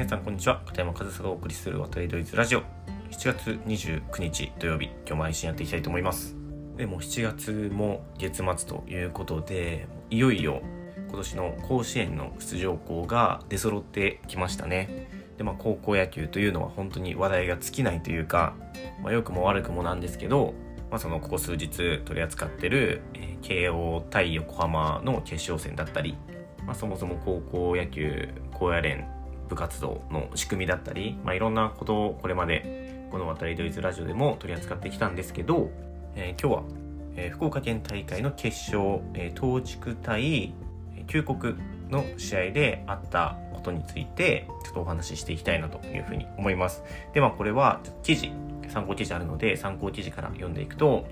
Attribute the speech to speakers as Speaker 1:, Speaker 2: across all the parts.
Speaker 1: 皆さんこんにちは。片山和沙がお送りする渡りドイツラジオ。7月29日土曜日。今日も配信やっていきたいと思います。でも7月も月末ということでいよいよ今年の甲子園の出場校が出揃ってきましたね。でまあ高校野球というのは本当に話題が尽きないというか、まあ、良くも悪くもなんですけどまあ、そのここ数日取り扱ってる、え、慶応対横浜の決勝戦だったり、まあ、そもそも高校野球高野連部活動の仕組みだったり、まあ、いろんなことをこれまでこの渡りドイツラジオでも取り扱ってきたんですけど、えー、今日は、えー、福岡県大会の決勝、えー、東筑対旧国の試合であったことについてちょっとお話ししていきたいなというふうに思います。で、まあこれは記事、参考記事あるので参考記事から読んでいくと、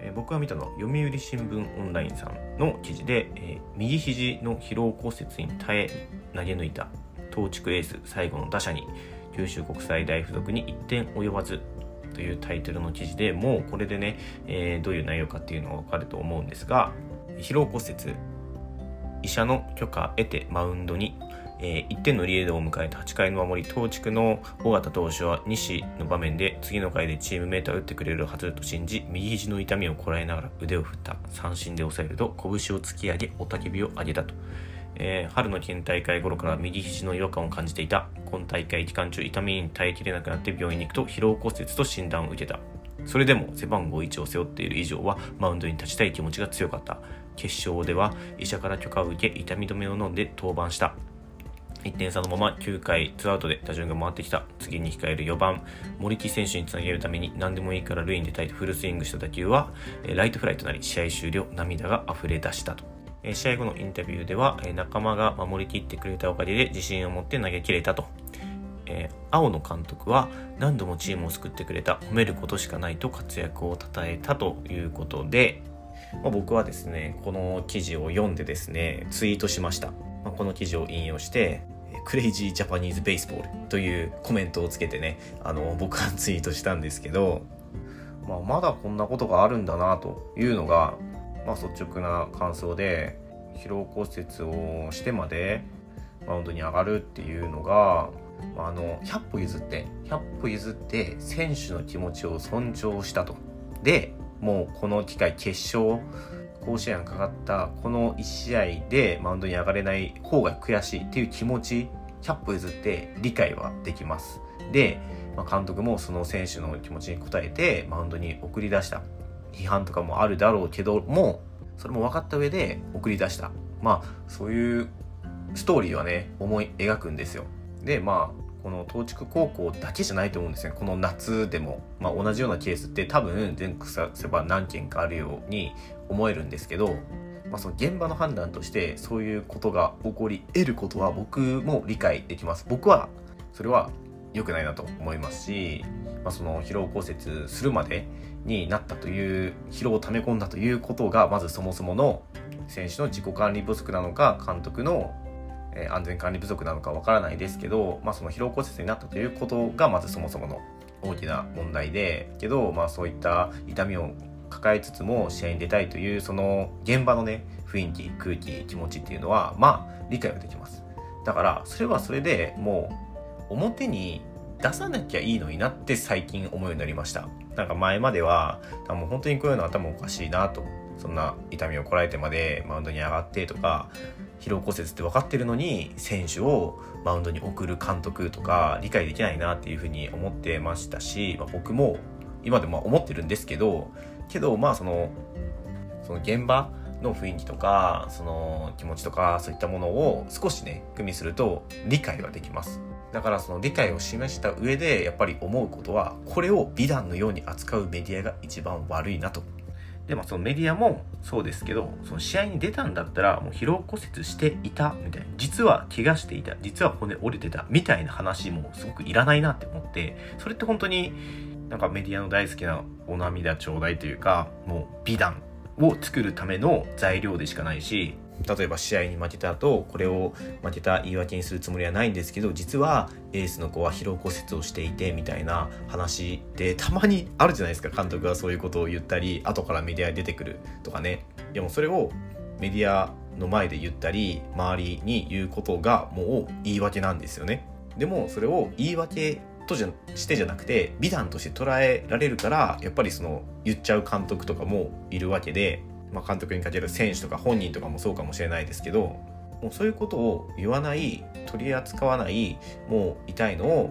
Speaker 1: えー、僕が見たのは読売新聞オンラインさんの記事で、えー、右肘の疲労骨折に耐え投げ抜いた東筑エース最後の打者に九州国際大付属に1点及ばずというタイトルの記事でもうこれでね、えー、どういう内容かっていうのがわかると思うんですが疲労骨折医者の許可得てマウンドに、えー、1点のリードを迎えた8回の守り東地区の尾形投手は西の場面で次の回でチームメートは打ってくれるはずと信じ右肘の痛みをこらえながら腕を振った。三振で抑えると拳を突き上げ雄たけびを上げたと。えー、春の県大会頃から右肘の違和感を感じていた。今大会期間中痛みに耐えきれなくなって病院に行くと疲労骨折と診断を受けた。それでも背番号1を背負っている以上はマウンドに立ちたい気持ちが強かった。決勝では医者から許可を受け痛み止めを飲んで登板した。1点差のまま9回ツーアウトで打順が回ってきた。次に控える4番森木選手につなげるために何でもいいから塁に出たいとフルスイングした打球はライトフライとなり試合終了涙が溢れ出したと。試合後のインタビューでは、仲間が守りきってくれたおかげで自信を持って投げ切れたと。え、青野監督は何度もチームを救ってくれた褒めることしかないと活躍を称えたということで、まあ、僕はですねこの記事を読んでですねツイートしました、まあ、この記事を引用してクレイジージャパニーズベースボールというコメントをつけてねあの僕はツイートしたんですけど、まあ、まだこんなことがあるんだなというのがまあ、率直な感想で疲労骨折をしてまでマウンドに上がるっていうのが、まあ、あの100歩譲って100歩譲って選手の気持ちを尊重したと。でもうこの機会決勝甲子園がかかったこの1試合でマウンドに上がれない方が悔しいっていう気持ち100歩譲って理解はできます。で、まあ、監督もその選手の気持ちに応えてマウンドに送り出した批判とかもあるだろうけどもそれも分かった上で送り出した。まあそういうストーリーはね思い描くんですよ。でまあこの東筑高校だけじゃないと思うんですね。この夏でも、まあ、同じようなケースって多分全国させば何件かあるように思えるんですけど、まあ、その現場の判断としてそういうことが起こり得ることは僕も理解できます。僕はそれは良くないなと思いますし、まあ、その疲労骨折するまでになったという疲労を溜め込んだということがまずそもそもの選手の自己管理不足なのか監督の安全管理不足なのかわからないですけど、まあ、その疲労骨折になったということがまずそもそもの大きな問題でけど、まあ、そういった痛みを抱えつつも試合に出たいというその現場のね雰囲気空気気持ちっていうのはまあ理解ができます。だからそれはそれでもう表に出さなきゃいいのになって最近思うようになりました。なんか前まではもう本当にこういうの頭おかしいなとそんな痛みをこらえてまでマウンドに上がってとか疲労骨折って分かってるのに選手をマウンドに送る監督とか理解できないなっていうふうに思ってましたし、まあ、僕も今でも思ってるんですけどけどまあそのその現場の雰囲気とかその気持ちとかそういったものを少しね組みすると理解はできます。だからその理解を示した上でやっぱり思うことはこれを美談のように扱うメディアが一番悪いなと。でもそのメディアもそうですけどその試合に出たんだったらもう疲労骨折していたみたいな。実は怪我していた実は骨折れてたみたいな話もすごくいらないなって思ってそれって本当になんかメディアの大好きなお涙頂戴というかもう美談を作るための材料でしかないし例えば試合に負けた後これを負けた言い訳にするつもりはないんですけど実はエースの子は疲労骨折をしていてみたいな話ってたまにあるじゃないですか。監督がそういうことを言ったり後からメディアに出てくるとかね。でもそれをメディアの前で言ったり周りに言うことがもう言い訳なんですよね。でもそれを言い訳とじゃしてじゃなくて美談として捉えられるからやっぱりその言っちゃう監督とかもいるわけで、まあ、監督にかける選手とか本人とかもそうかもしれないですけどもうそういうことを言わない取り扱わないもう痛いのを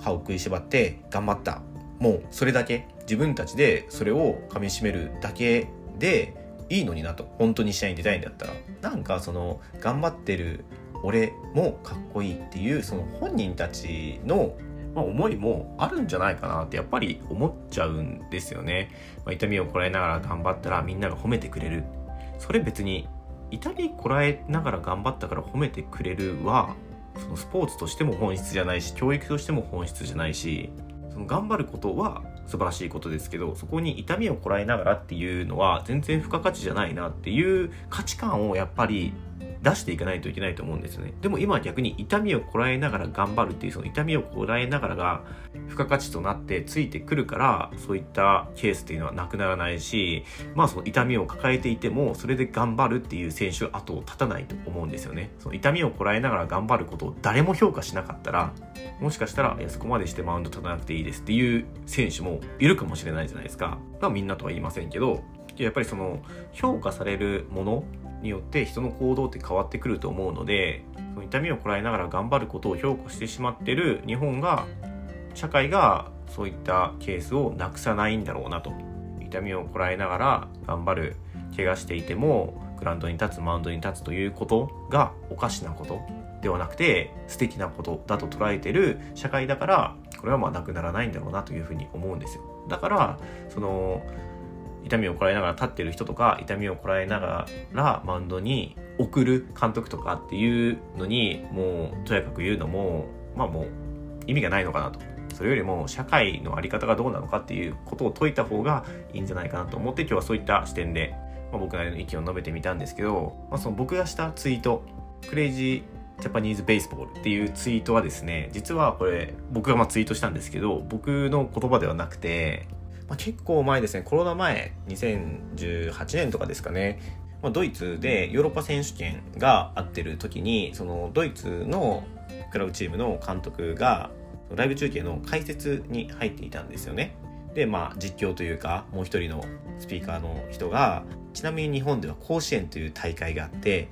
Speaker 1: 歯を食いしばって頑張った。もうそれだけ。自分たちでそれを噛みしめるだけでいいのになと。本当に試合に出たいんだったら。なんかその頑張ってる俺もかっこいいっていうその本人たちのまあ、思いもあるんじゃないかなってやっぱり思っちゃうんですよね。まあ、痛みをこらえながら頑張ったらみんなが褒めてくれる。それ別に痛みこらえながら頑張ったから褒めてくれるはそのスポーツとしても本質じゃないし教育としても本質じゃないしその頑張ることは素晴らしいことですけどそこに痛みをこらえながらっていうのは全然付加価値じゃないなっていう価値観をやっぱり出していかないといけないと思うんですよね。でも今は逆に痛みをこらえながら頑張るっていうその痛みをこらえながらが付加価値となってついてくるからそういったケースっていうのはなくならないしまあその痛みを抱えていてもそれで頑張るっていう選手は後を絶たないと思うんですよね。その痛みをこらえながら頑張ることを誰も評価しなかったらもしかしたらいやそこまでしてマウンド立たなくていいですっていう選手もいるかもしれないじゃないですか。まあみんなとは言いませんけどやっぱりその評価されるものによって人の行動って変わってくると思うのでその痛みをこらえながら頑張ることを評価してしまってる日本が社会がそういったケースをなくさないんだろうなと。痛みをこらえながら頑張る怪我していてもグラウンドに立つマウンドに立つということがおかしなことではなくて素敵なことだと捉えてる社会だからこれはまあなくならないんだろうなというふうに思うんですよ。だからその痛みをこらえながら立ってる人とか痛みをこらえながらマウンドに送る監督とかっていうのにもうとやかく言うのもまあもう意味がないのかなと。それよりも社会の在り方がどうなのかっていうことを説いた方がいいんじゃないかなと思って今日はそういった視点で、まあ、僕なりの意見を述べてみたんですけど、まあ、その僕がしたツイートクレイジージャパニーズベースボールっていうツイートはですね実はこれ僕がまあツイートしたんですけど僕の言葉ではなくてまあ、結構前ですね、コロナ前、2018年とかですかね、まあ、ドイツでヨーロッパ選手権があってる時に、そのドイツのクラブチームの監督が、ライブ中継の解説に入っていたんですよね。で、まあ、実況というか、もう一人のスピーカーの人が、ちなみに日本では甲子園という大会があって、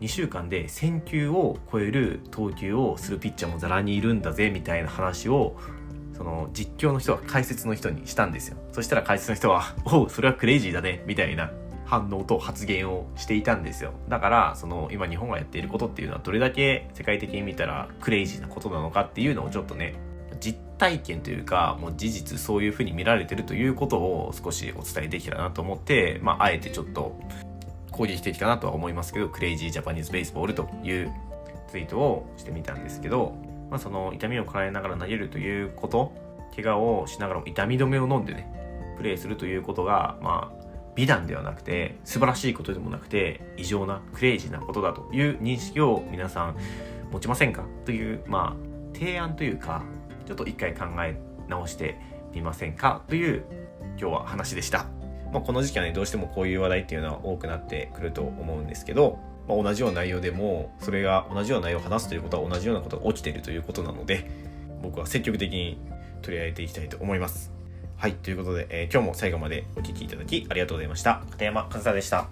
Speaker 1: 2週間で1000球を超える投球をするピッチャーもざらにいるんだぜみたいな話をその実況の人は解説の人にしたんですよ。そしたら解説の人は「おうそれはクレイジーだね」みたいな反応と発言をしていたんですよ。だからその今日本がやっていることっていうのはどれだけ世界的に見たらクレイジーなことなのかっていうのをちょっとね実体験というかもう事実そういうふうに見られてるということを少しお伝えできたらなと思ってまああえてちょっと攻撃的かなとは思いますけどクレイジージャパニーズベースボールというツイートをしてみたんですけどまあ、その痛みを抱えながら投げるということ怪我をしながらも痛み止めを飲んでねプレーするということがまあ美談ではなくて素晴らしいことでもなくて異常なクレイジーなことだという認識を皆さん持ちませんかというまあ提案というかちょっと一回考え直してみませんかという今日は話でした。まあ、この時期はねどうしてもこういう話題っていうのは多くなってくると思うんですけどまあ、同じような内容でもそれが同じような内容を話すということは同じようなことが起きているということなので僕は積極的に取り上げていきたいと思います。はい、ということで、えー、今日も最後までお聴きいただきありがとうございました。片山和沙でした。